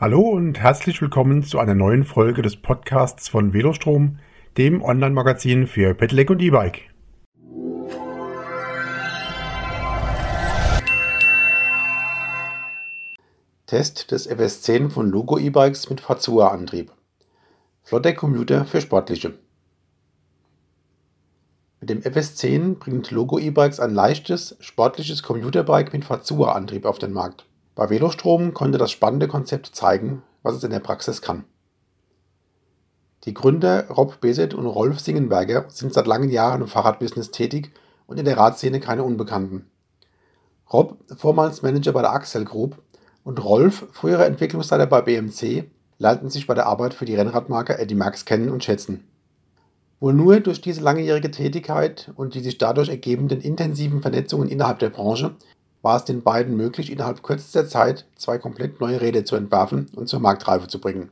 Hallo und herzlich willkommen zu einer neuen Folge des Podcasts von Velostrom, dem Online-Magazin für Pedelec und E-Bike. Test des FS10 von Logo E-Bikes mit Fazua-Antrieb. Flotter Commuter für Sportliche. Mit dem FS10 bringt Logo E-Bikes ein leichtes, sportliches Commuterbike mit Fazua-Antrieb auf den Markt. Bei Velostrom konnte das spannende Konzept zeigen, was es in der Praxis kann. Die Gründer Rob Beset und Rolf Singenberger sind seit langen Jahren im Fahrradbusiness tätig und in der Radszene keine Unbekannten. Rob, vormals Manager bei der Axel Group, und Rolf, früherer Entwicklungsleiter bei BMC, lernten sich bei der Arbeit für die Rennradmarke Eddie Max kennen und schätzen. Wohl nur durch diese langjährige Tätigkeit und die sich dadurch ergebenden intensiven Vernetzungen innerhalb der Branche war es den beiden möglich, innerhalb kürzester Zeit zwei komplett neue Räder zu entwerfen und zur Marktreife zu bringen.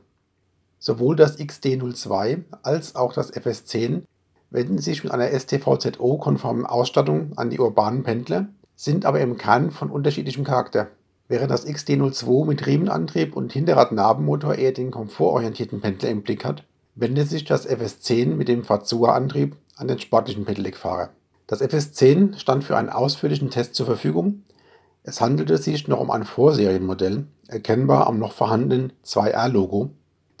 Sowohl das XD02 als auch das FS10 wenden sich mit einer STVZO-konformen Ausstattung an die urbanen Pendler, sind aber im Kern von unterschiedlichem Charakter. Während das XD02 mit Riemenantrieb und Hinterradnabenmotor eher den komfortorientierten Pendler im Blick hat, wendet sich das FS10 mit dem Fazua-Antrieb an den sportlichen Pedelec-Fahrer. Das FS10 stand für einen ausführlichen Test zur Verfügung es handelte sich noch um ein Vorserienmodell, erkennbar am noch vorhandenen 2R-Logo,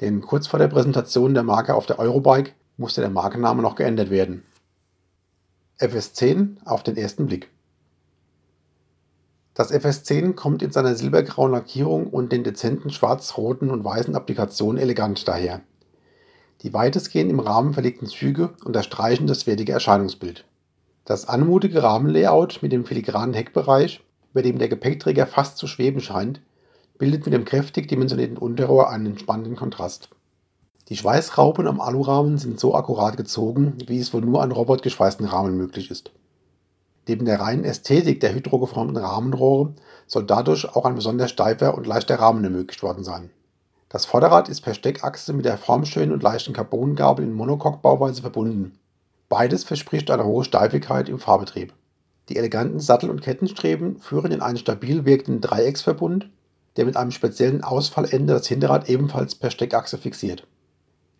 denn kurz vor der Präsentation der Marke auf der Eurobike musste der Markenname noch geändert werden. FS10 auf den ersten Blick. Das FS10 kommt in seiner silbergrauen Lackierung und den dezenten schwarz-roten und weißen Applikationen elegant daher. Die weitestgehend im Rahmen verlegten Züge unterstreichen das wertige Erscheinungsbild. Das anmutige Rahmenlayout mit dem filigranen Heckbereich bei dem der Gepäckträger fast zu schweben scheint, bildet mit dem kräftig dimensionierten Unterrohr einen spannenden Kontrast. Die Schweißraupen am Alurahmen sind so akkurat gezogen, wie es wohl nur an robotgeschweißten Rahmen möglich ist. Neben der reinen Ästhetik der hydrogeformten Rahmenrohre soll dadurch auch ein besonders steifer und leichter Rahmen ermöglicht worden sein. Das Vorderrad ist per Steckachse mit der formschönen und leichten Carbongabel in Monocoque-Bauweise verbunden. Beides verspricht eine hohe Steifigkeit im Fahrbetrieb. Die eleganten Sattel- und Kettenstreben führen in einen stabil wirkenden Dreiecksverbund, der mit einem speziellen Ausfallende das Hinterrad ebenfalls per Steckachse fixiert.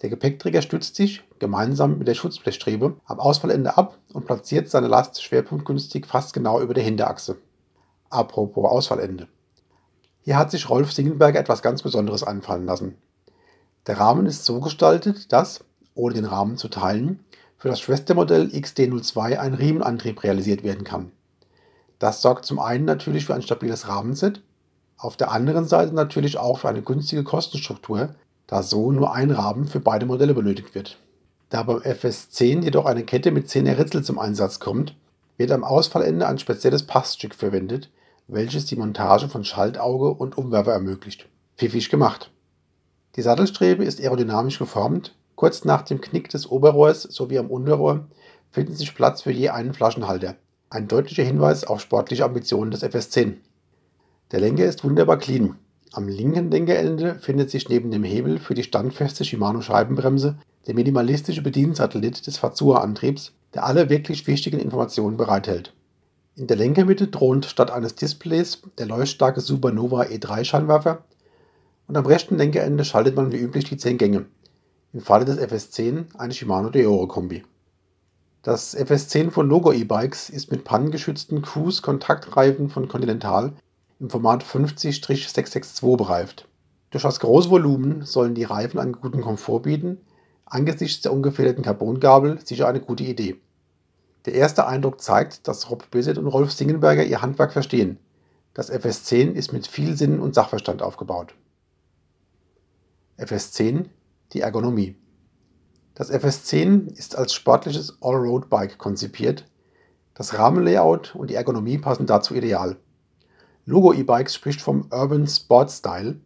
Der Gepäckträger stützt sich, gemeinsam mit der Schutzblechstrebe, am Ausfallende ab und platziert seine Last schwerpunktgünstig fast genau über der Hinterachse. Apropos Ausfallende. Hier hat sich Rolf Singenberger etwas ganz Besonderes einfallen lassen. Der Rahmen ist so gestaltet, dass, ohne den Rahmen zu teilen, für das Schwestermodell XD02 ein Riemenantrieb realisiert werden kann. Das sorgt zum einen natürlich für ein stabiles Rahmenset, auf der anderen Seite natürlich auch für eine günstige Kostenstruktur, da so nur ein Rahmen für beide Modelle benötigt wird. Da beim FS10 jedoch eine Kette mit 10 Ritzel zum Einsatz kommt, wird am Ausfallende ein spezielles Passstück verwendet, welches die Montage von Schaltauge und Umwerfer ermöglicht. Pfiffig gemacht. Die Sattelstrebe ist aerodynamisch geformt, Kurz nach dem Knick des Oberrohrs sowie am Unterrohr finden sich Platz für je einen Flaschenhalter. Ein deutlicher Hinweis auf sportliche Ambitionen des FS10. Der Lenker ist wunderbar clean. Am linken Lenkerende findet sich neben dem Hebel für die standfeste Shimano Scheibenbremse der minimalistische Bediensatellit des Fazua-Antriebs, der alle wirklich wichtigen Informationen bereithält. In der Lenkermitte thront statt eines Displays der leuchtstarke Supernova E3 Scheinwerfer und am rechten Lenkerende schaltet man wie üblich die 10 Gänge, im Falle des FS10 eine Shimano Deore-Kombi. Das FS10 von Logo E-Bikes ist mit pannengeschützten Cruise-Kontaktreifen von Continental im Format 50-662 bereift. Durch das große Volumen sollen die Reifen einen guten Komfort bieten, angesichts der ungefederten Carbongabel sicher eine gute Idee. Der erste Eindruck zeigt, dass Rob Bissett und Rolf Singenberger ihr Handwerk verstehen. Das FS10 ist mit viel Sinn und Sachverstand aufgebaut. FS10 die Ergonomie. Das FS10 ist als sportliches Allroad-Bike konzipiert. Das Rahmenlayout und die Ergonomie passen dazu ideal. Logo E-Bikes spricht vom Urban Sport Style.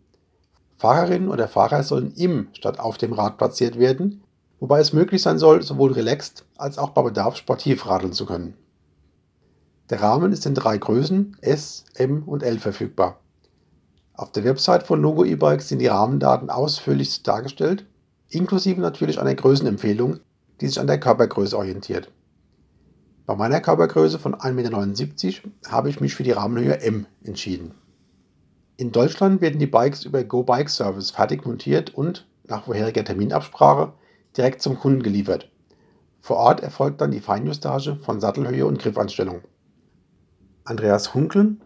Fahrerinnen oder Fahrer sollen im statt auf dem Rad platziert werden, wobei es möglich sein soll, sowohl relaxed als auch bei Bedarf sportiv radeln zu können. Der Rahmen ist in drei Größen S, M und L verfügbar. Auf der Website von Logo E-Bikes sind die Rahmendaten ausführlich dargestellt inklusive natürlich einer Größenempfehlung, die sich an der Körpergröße orientiert. Bei meiner Körpergröße von 1,79 m habe ich mich für die Rahmenhöhe M entschieden. In Deutschland werden die Bikes über Go Bike Service fertig montiert und, nach vorheriger Terminabsprache, direkt zum Kunden geliefert. Vor Ort erfolgt dann die Feinjustage von Sattelhöhe und Griffanstellung. Andreas Hunkel,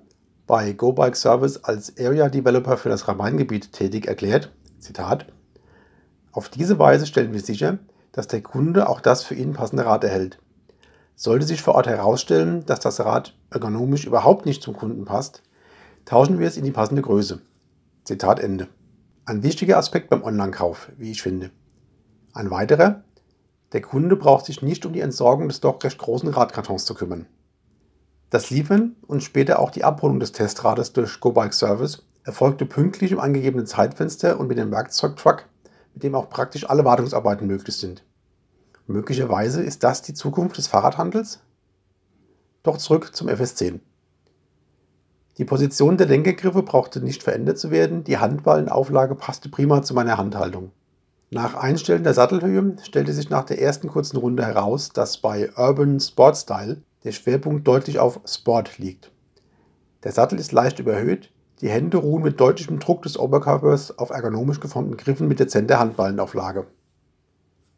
bei Go Bike Service als Area Developer für das Rhein-Main-Gebiet tätig, erklärt, Zitat, auf diese Weise stellen wir sicher, dass der Kunde auch das für ihn passende Rad erhält. Sollte sich vor Ort herausstellen, dass das Rad ergonomisch überhaupt nicht zum Kunden passt, tauschen wir es in die passende Größe. Zitat Ende. Ein wichtiger Aspekt beim Online-Kauf, wie ich finde. Ein weiterer, der Kunde braucht sich nicht um die Entsorgung des doch recht großen Radkartons zu kümmern. Das Liefern und später auch die Abholung des Testrades durch GoBike Service erfolgte pünktlich im angegebenen Zeitfenster und mit dem Werkzeugtruck, mit dem auch praktisch alle Wartungsarbeiten möglich sind. Möglicherweise ist das die Zukunft des Fahrradhandels? Doch zurück zum FS10. Die Position der Lenkergriffe brauchte nicht verändert zu werden, die Handballenauflage passte prima zu meiner Handhaltung. Nach Einstellen der Sattelhöhe stellte sich nach der ersten kurzen Runde heraus, dass bei Urban Sport Style der Schwerpunkt deutlich auf Sport liegt. Der Sattel ist leicht überhöht, die Hände ruhen mit deutlichem Druck des Oberkörpers auf ergonomisch geformten Griffen mit dezenter Handballenauflage.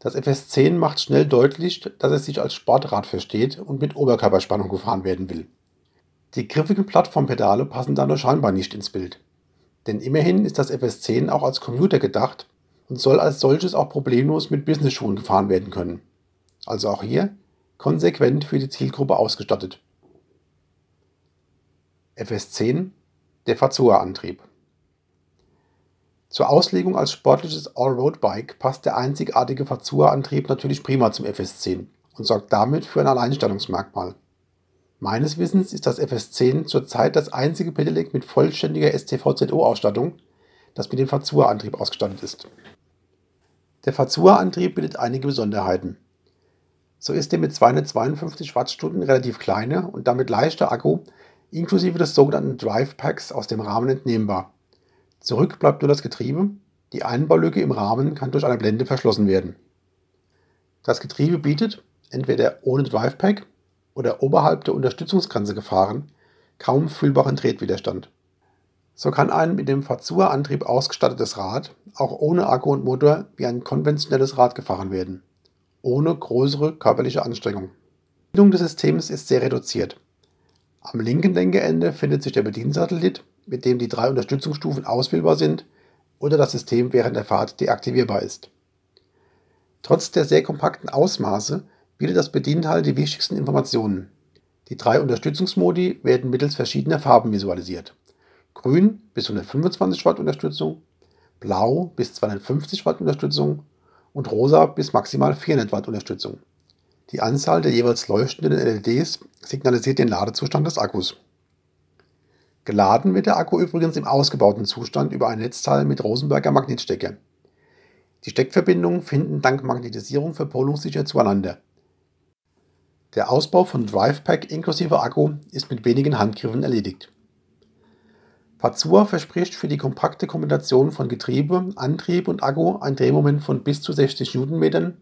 Das FS10 macht schnell deutlich, dass es sich als Sportrad versteht und mit Oberkörperspannung gefahren werden will. Die griffigen Plattformpedale passen da nur scheinbar nicht ins Bild. Denn immerhin ist das FS10 auch als Commuter gedacht und soll als solches auch problemlos mit Business-Schuhen gefahren werden können. Also auch hier konsequent für die Zielgruppe ausgestattet. FS10 der Fazua-Antrieb. Zur Auslegung als sportliches Allroad-Bike passt der einzigartige Fazua-Antrieb natürlich prima zum FS10 und sorgt damit für ein Alleinstellungsmerkmal. Meines Wissens ist das FS10 zurzeit das einzige Pedelec mit vollständiger STVZO-Ausstattung, das mit dem Fazua-Antrieb ausgestattet ist. Der Fazua-Antrieb bietet einige Besonderheiten. So ist der mit 252 Wattstunden relativ kleine und damit leichte Akku inklusive des sogenannten Drive Packs aus dem Rahmen entnehmbar. Zurück bleibt nur das Getriebe, die Einbaulücke im Rahmen kann durch eine Blende verschlossen werden. Das Getriebe bietet, entweder ohne Drive Pack oder oberhalb der Unterstützungsgrenze gefahren, kaum fühlbaren Tretwiderstand. So kann ein mit dem Fazua-Antrieb ausgestattetes Rad auch ohne Akku und Motor wie ein konventionelles Rad gefahren werden, ohne größere körperliche Anstrengung. Die Bedienung des Systems ist sehr reduziert. Am linken Lenkerende findet sich der Bediensatellit, mit dem die drei Unterstützungsstufen auswählbar sind oder das System während der Fahrt deaktivierbar ist. Trotz der sehr kompakten Ausmaße bietet das Bedienteil die wichtigsten Informationen. Die drei Unterstützungsmodi werden mittels verschiedener Farben visualisiert. Grün bis 125 Watt Unterstützung, Blau bis 250 Watt Unterstützung und Rosa bis maximal 400 Watt Unterstützung. Die Anzahl der jeweils leuchtenden LEDs signalisiert den Ladezustand des Akkus. Geladen wird der Akku übrigens im ausgebauten Zustand über ein Netzteil mit Rosenberger Magnetstecker. Die Steckverbindungen finden dank Magnetisierung verpolungssicher zueinander. Der Ausbau von DrivePack inklusive Akku ist mit wenigen Handgriffen erledigt. Fazua verspricht für die kompakte Kombination von Getriebe, Antrieb und Akku ein Drehmoment von bis zu 60 Newtonmetern.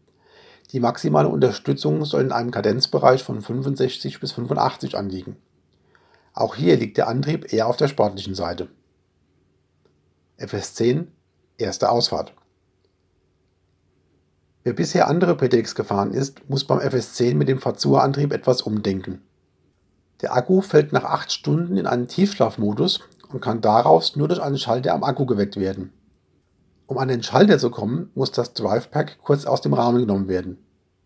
Die maximale Unterstützung soll in einem Kadenzbereich von 65 bis 85 anliegen. Auch hier liegt der Antrieb eher auf der sportlichen Seite. FS10 Erste Ausfahrt Wer bisher andere Pedelecs gefahren ist, muss beim FS10 mit dem Fazua-Antrieb etwas umdenken. Der Akku fällt nach 8 Stunden in einen Tiefschlafmodus und kann daraus nur durch einen Schalter am Akku geweckt werden. Um an den Schalter zu kommen, muss das Drivepack kurz aus dem Rahmen genommen werden.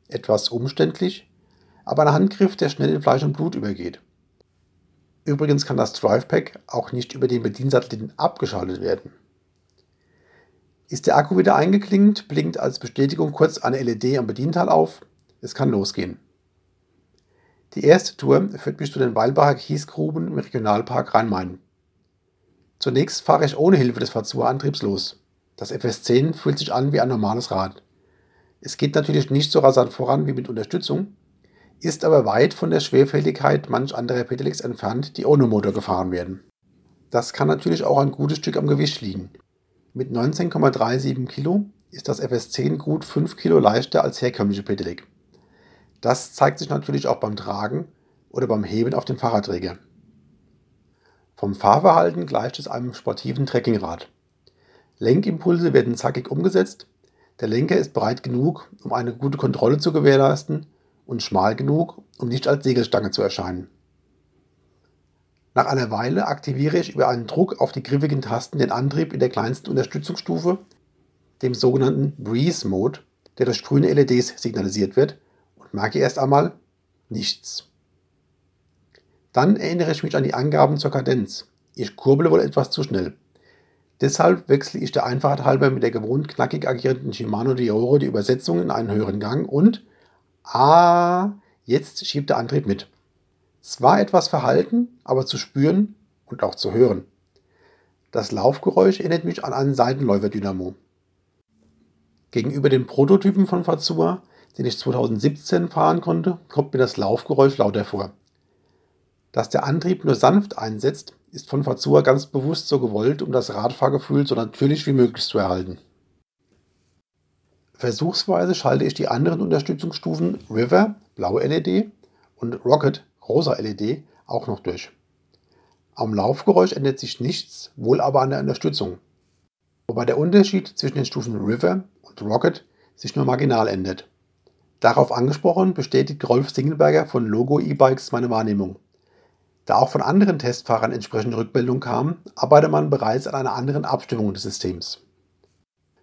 Etwas umständlich, aber ein Handgriff, der schnell in Fleisch und Blut übergeht. Übrigens kann das Drivepack auch nicht über den Bediensatelliten abgeschaltet werden. Ist der Akku wieder eingeklingt, blinkt als Bestätigung kurz eine LED am Bedienteil auf. Es kann losgehen. Die erste Tour führt mich zu den Weilbacher Kiesgruben im Regionalpark Rhein-Main. Zunächst fahre ich ohne Hilfe des Fazua-Antriebs los. Das FS10 fühlt sich an wie ein normales Rad. Es geht natürlich nicht so rasant voran wie mit Unterstützung, ist aber weit von der Schwerfälligkeit manch anderer Pedelecs entfernt, die ohne Motor gefahren werden. Das kann natürlich auch ein gutes Stück am Gewicht liegen. Mit 19,37 Kilo ist das FS10 gut 5 Kilo leichter als herkömmliche Pedelec. Das zeigt sich natürlich auch beim Tragen oder beim Heben auf dem Fahrradträger. Vom Fahrverhalten gleicht es einem sportiven Trekkingrad. Lenkimpulse werden zackig umgesetzt, der Lenker ist breit genug, um eine gute Kontrolle zu gewährleisten und schmal genug, um nicht als Segelstange zu erscheinen. Nach einer Weile aktiviere ich über einen Druck auf die griffigen Tasten den Antrieb in der kleinsten Unterstützungsstufe, dem sogenannten Breeze Mode, der durch grüne LEDs signalisiert wird, und merke erst einmal nichts. Dann erinnere ich mich an die Angaben zur Kadenz. Ich kurble wohl etwas zu schnell. Deshalb wechsle ich der Einfachheit halber mit der gewohnt knackig agierenden Shimano Dioro die Übersetzung in einen höheren Gang und ah, jetzt schiebt der Antrieb mit. Es war etwas verhalten, aber zu spüren und auch zu hören. Das Laufgeräusch erinnert mich an einen Seitenläufer-Dynamo. Gegenüber den Prototypen von Fazua, den ich 2017 fahren konnte, kommt mir das Laufgeräusch lauter vor. Dass der Antrieb nur sanft einsetzt, ist von Fazua ganz bewusst so gewollt, um das Radfahrgefühl so natürlich wie möglich zu erhalten. Versuchsweise schalte ich die anderen Unterstützungsstufen River, blaue LED, und Rocket, rosa LED, auch noch durch. Am Laufgeräusch ändert sich nichts, wohl aber an der Unterstützung. Wobei der Unterschied zwischen den Stufen River und Rocket sich nur marginal ändert. Darauf angesprochen bestätigt Rolf Singelberger von Logo E-Bikes meine Wahrnehmung. Da auch von anderen Testfahrern entsprechende Rückmeldungen kamen, arbeitet man bereits an einer anderen Abstimmung des Systems.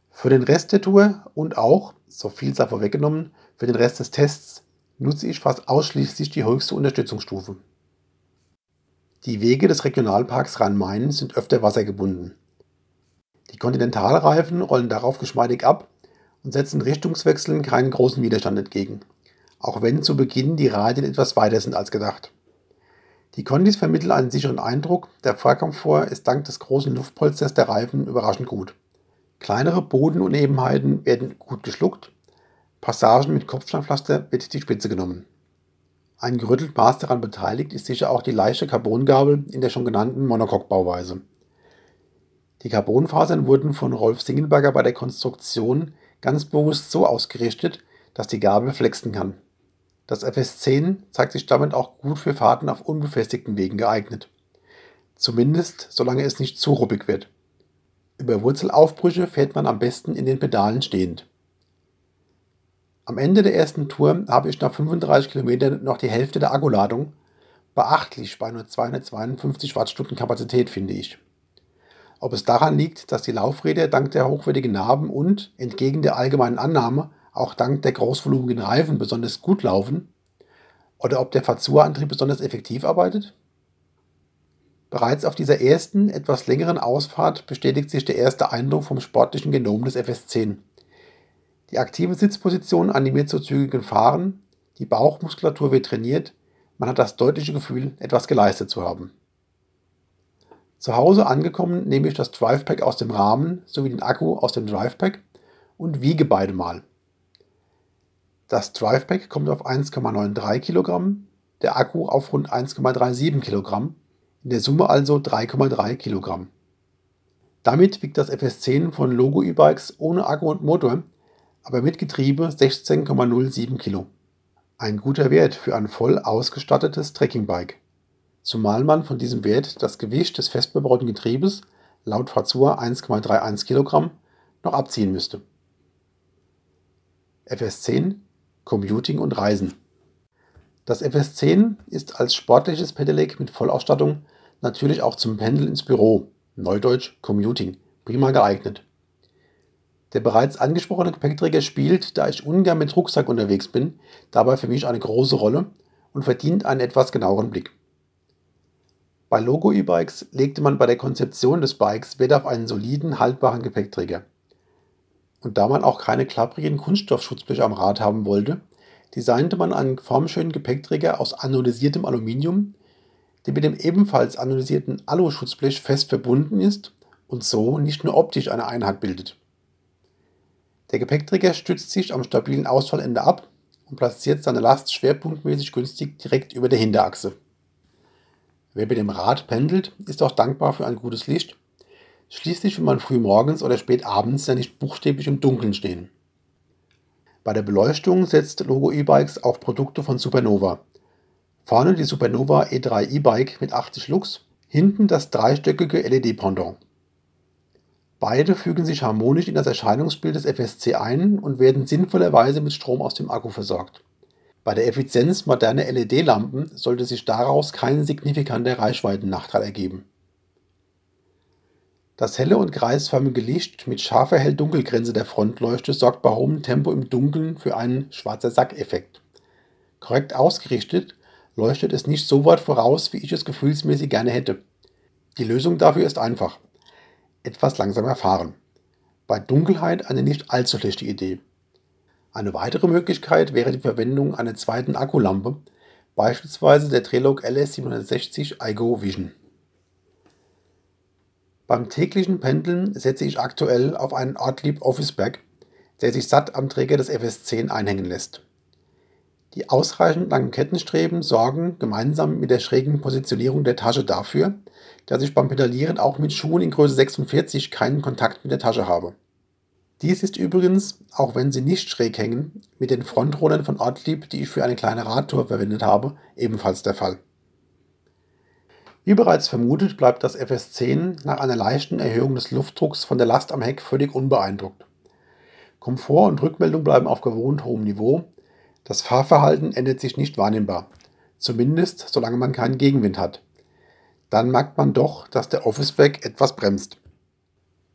Für den Rest der Tour und auch, so viel sei vorweggenommen, für den Rest des Tests nutze ich fast ausschließlich die höchste Unterstützungsstufe. Die Wege des Regionalparks Rhein-Main sind öfter wassergebunden. Die Kontinentalreifen rollen darauf geschmeidig ab und setzen Richtungswechseln keinen großen Widerstand entgegen, auch wenn zu Beginn die Radien etwas weiter sind als gedacht. Die Kondis vermitteln einen sicheren Eindruck, der Fahrkomfort ist dank des großen Luftpolsters der Reifen überraschend gut. Kleinere Bodenunebenheiten werden gut geschluckt, Passagen mit Kopfsteinpflaster wird die Spitze genommen. Ein gerüttelt Maß daran beteiligt ist sicher auch die leichte Carbongabel in der schon genannten Monocoque-Bauweise. Die Carbonfasern wurden von Rolf Singelberger bei der Konstruktion ganz bewusst so ausgerichtet, dass die Gabel flexen kann. Das FS10 zeigt sich damit auch gut für Fahrten auf unbefestigten Wegen geeignet. Zumindest solange es nicht zu ruppig wird. Über Wurzelaufbrüche fährt man am besten in den Pedalen stehend. Am Ende der ersten Tour habe ich nach 35 Kilometern noch die Hälfte der Akkuladung. Beachtlich bei nur 252 Wattstunden Kapazität, finde ich. Ob es daran liegt, dass die Laufräder dank der hochwertigen Narben und, entgegen der allgemeinen Annahme, auch dank der großvolumigen Reifen besonders gut laufen oder ob der Fazua-Antrieb besonders effektiv arbeitet? Bereits auf dieser ersten, etwas längeren Ausfahrt bestätigt sich der erste Eindruck vom sportlichen Genom des FS10. Die aktive Sitzposition animiert zu zügigen Fahren, die Bauchmuskulatur wird trainiert, man hat das deutliche Gefühl, etwas geleistet zu haben. Zu Hause angekommen nehme ich das Drivepack aus dem Rahmen sowie den Akku aus dem Drivepack und wiege beide mal. Das Drivepack kommt auf 1,93 Kilogramm, der Akku auf rund 1,37 Kilogramm, in der Summe also 3,3 Kilogramm. Damit wiegt das FS10 von Logo E-Bikes ohne Akku und Motor, aber mit Getriebe 16,07 Kilo. Ein guter Wert für ein voll ausgestattetes Trekkingbike. Zumal man von diesem Wert das Gewicht des festbebauten Getriebes laut Fazur 1,31 Kilogramm noch abziehen müsste. FS10 Commuting und Reisen. Das FS10 ist als sportliches Pedelec mit Vollausstattung natürlich auch zum Pendeln ins Büro, neudeutsch Commuting, prima geeignet. Der bereits angesprochene Gepäckträger spielt, da ich ungern mit Rucksack unterwegs bin, dabei für mich eine große Rolle und verdient einen etwas genaueren Blick. Bei Logo E-Bikes legte man bei der Konzeption des Bikes Wert auf einen soliden, haltbaren Gepäckträger. Und da man auch keine klapprigen Kunststoffschutzbleche am Rad haben wollte, designte man einen formschönen Gepäckträger aus anodisiertem Aluminium, der mit dem ebenfalls anodisierten Alu-Schutzblech fest verbunden ist und so nicht nur optisch eine Einheit bildet. Der Gepäckträger stützt sich am stabilen Ausfallende ab und platziert seine Last schwerpunktmäßig günstig direkt über der Hinterachse. Wer mit dem Rad pendelt, ist auch dankbar für ein gutes Licht Schließlich will man früh morgens oder spät abends ja nicht buchstäblich im Dunkeln stehen. Bei der Beleuchtung setzt Logo E-Bikes auf Produkte von Supernova. Vorne die Supernova E3 E-Bike mit 80 Lux, Hinten das dreistöckige LED-Pendant. Beide fügen sich harmonisch in das Erscheinungsbild des FSC ein und werden sinnvollerweise mit Strom aus dem Akku versorgt. Bei der Effizienz moderner LED-Lampen sollte sich daraus kein signifikanter Reichweitennachteil ergeben. Das helle und kreisförmige Licht mit scharfer Hell-Dunkel-Grenze der Frontleuchte sorgt bei hohem Tempo im Dunkeln für einen schwarzer Sack-Effekt. Korrekt ausgerichtet leuchtet es nicht so weit voraus, wie ich es gefühlsmäßig gerne hätte. Die Lösung dafür ist einfach etwas langsamer fahren. Bei Dunkelheit eine nicht allzu schlechte Idee. Eine weitere Möglichkeit wäre die Verwendung einer zweiten Akkulampe, beispielsweise der Trelog LS760 iGo Vision. Beim täglichen Pendeln setze ich aktuell auf einen Ortlieb Office Bag, der sich satt am Träger des FS10 einhängen lässt. Die ausreichend langen Kettenstreben sorgen gemeinsam mit der schrägen Positionierung der Tasche dafür, dass ich beim Pedalieren auch mit Schuhen in Größe 46 keinen Kontakt mit der Tasche habe. Dies ist übrigens, auch wenn sie nicht schräg hängen, mit den Frontrollern von Ortlieb, die ich für eine kleine Radtour verwendet habe, ebenfalls der Fall. Wie bereits vermutet, bleibt das FS10 nach einer leichten Erhöhung des Luftdrucks von der Last am Heck völlig unbeeindruckt. Komfort und Rückmeldung bleiben auf gewohnt hohem Niveau. Das Fahrverhalten ändert sich nicht wahrnehmbar, zumindest solange man keinen Gegenwind hat dann merkt man doch, dass der Office-Bag etwas bremst.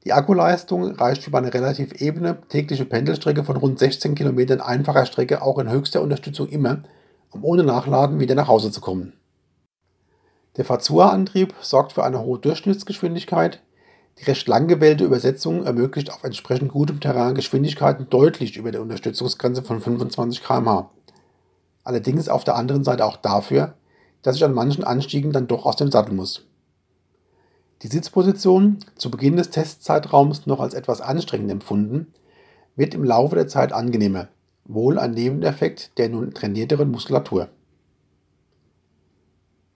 Die Akkuleistung reicht über eine relativ ebene tägliche Pendelstrecke von rund 16 Kilometern einfacher Strecke auch in höchster Unterstützung immer, um ohne Nachladen wieder nach Hause zu kommen. Der Fazua-Antrieb sorgt für eine hohe Durchschnittsgeschwindigkeit. Die recht lang gewählte Übersetzung ermöglicht auf entsprechend gutem Terrain Geschwindigkeiten deutlich über der Unterstützungsgrenze von 25 km/h. Allerdings auf der anderen Seite auch dafür, dass ich an manchen Anstiegen dann doch aus dem Sattel muss. Die Sitzposition, zu Beginn des Testzeitraums noch als etwas anstrengend empfunden, wird im Laufe der Zeit angenehmer, wohl ein Nebeneffekt der nun trainierteren Muskulatur.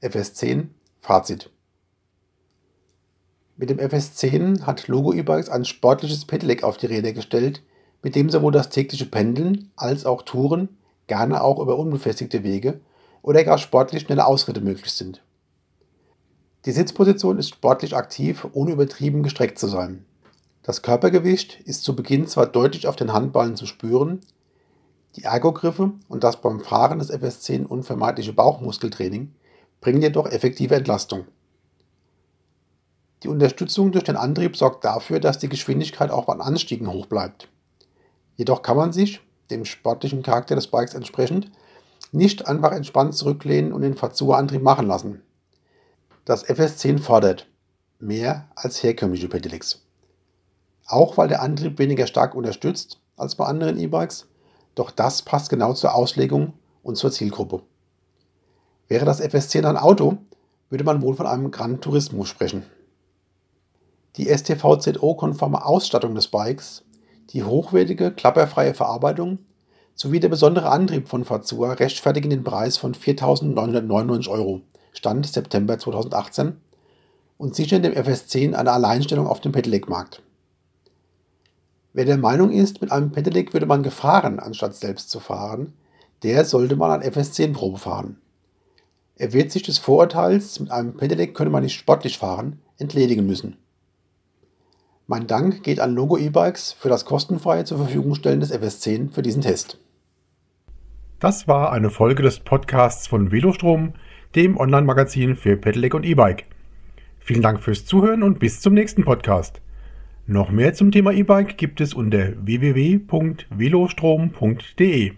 FS10 Fazit Mit dem FS10 hat Logo E-Bikes ein sportliches Pedelec auf die Räder gestellt, mit dem sowohl das tägliche Pendeln als auch Touren, gerne auch über unbefestigte Wege, oder gar sportlich schnelle Ausritte möglich sind. Die Sitzposition ist sportlich aktiv, ohne übertrieben gestreckt zu sein. Das Körpergewicht ist zu Beginn zwar deutlich auf den Handballen zu spüren, die Ergogriffe und das beim Fahren des FS10 unvermeidliche Bauchmuskeltraining bringen jedoch effektive Entlastung. Die Unterstützung durch den Antrieb sorgt dafür, dass die Geschwindigkeit auch bei Anstiegen hoch bleibt. Jedoch kann man sich, dem sportlichen Charakter des Bikes entsprechend, nicht einfach entspannt zurücklehnen und den Fazua-Antrieb machen lassen. Das FS10 fordert mehr als herkömmliche Pedelecs. Auch weil der Antrieb weniger stark unterstützt als bei anderen E-Bikes, doch das passt genau zur Auslegung und zur Zielgruppe. Wäre das FS10 ein Auto, würde man wohl von einem Gran Turismo sprechen. Die STVZO-konforme Ausstattung des Bikes, die hochwertige, klapperfreie Verarbeitung sowie der besondere Antrieb von Fazua rechtfertigen den Preis von 4.999 Euro, Stand September 2018, und sichern dem FS10 eine Alleinstellung auf dem Pedelec-Markt. Wer der Meinung ist, mit einem Pedelec würde man gefahren, anstatt selbst zu fahren, der sollte mal ein FS10 Probe fahren. Er wird sich des Vorurteils, mit einem Pedelec könne man nicht sportlich fahren, entledigen müssen. Mein Dank geht an Logo E-Bikes für das kostenfreie zur Verfügung stellen des FS10 für diesen Test. Das war eine Folge des Podcasts von Velostrom, dem Online-Magazin für Pedelec und E-Bike. Vielen Dank fürs Zuhören und bis zum nächsten Podcast. Noch mehr zum Thema E-Bike gibt es unter www.velostrom.de.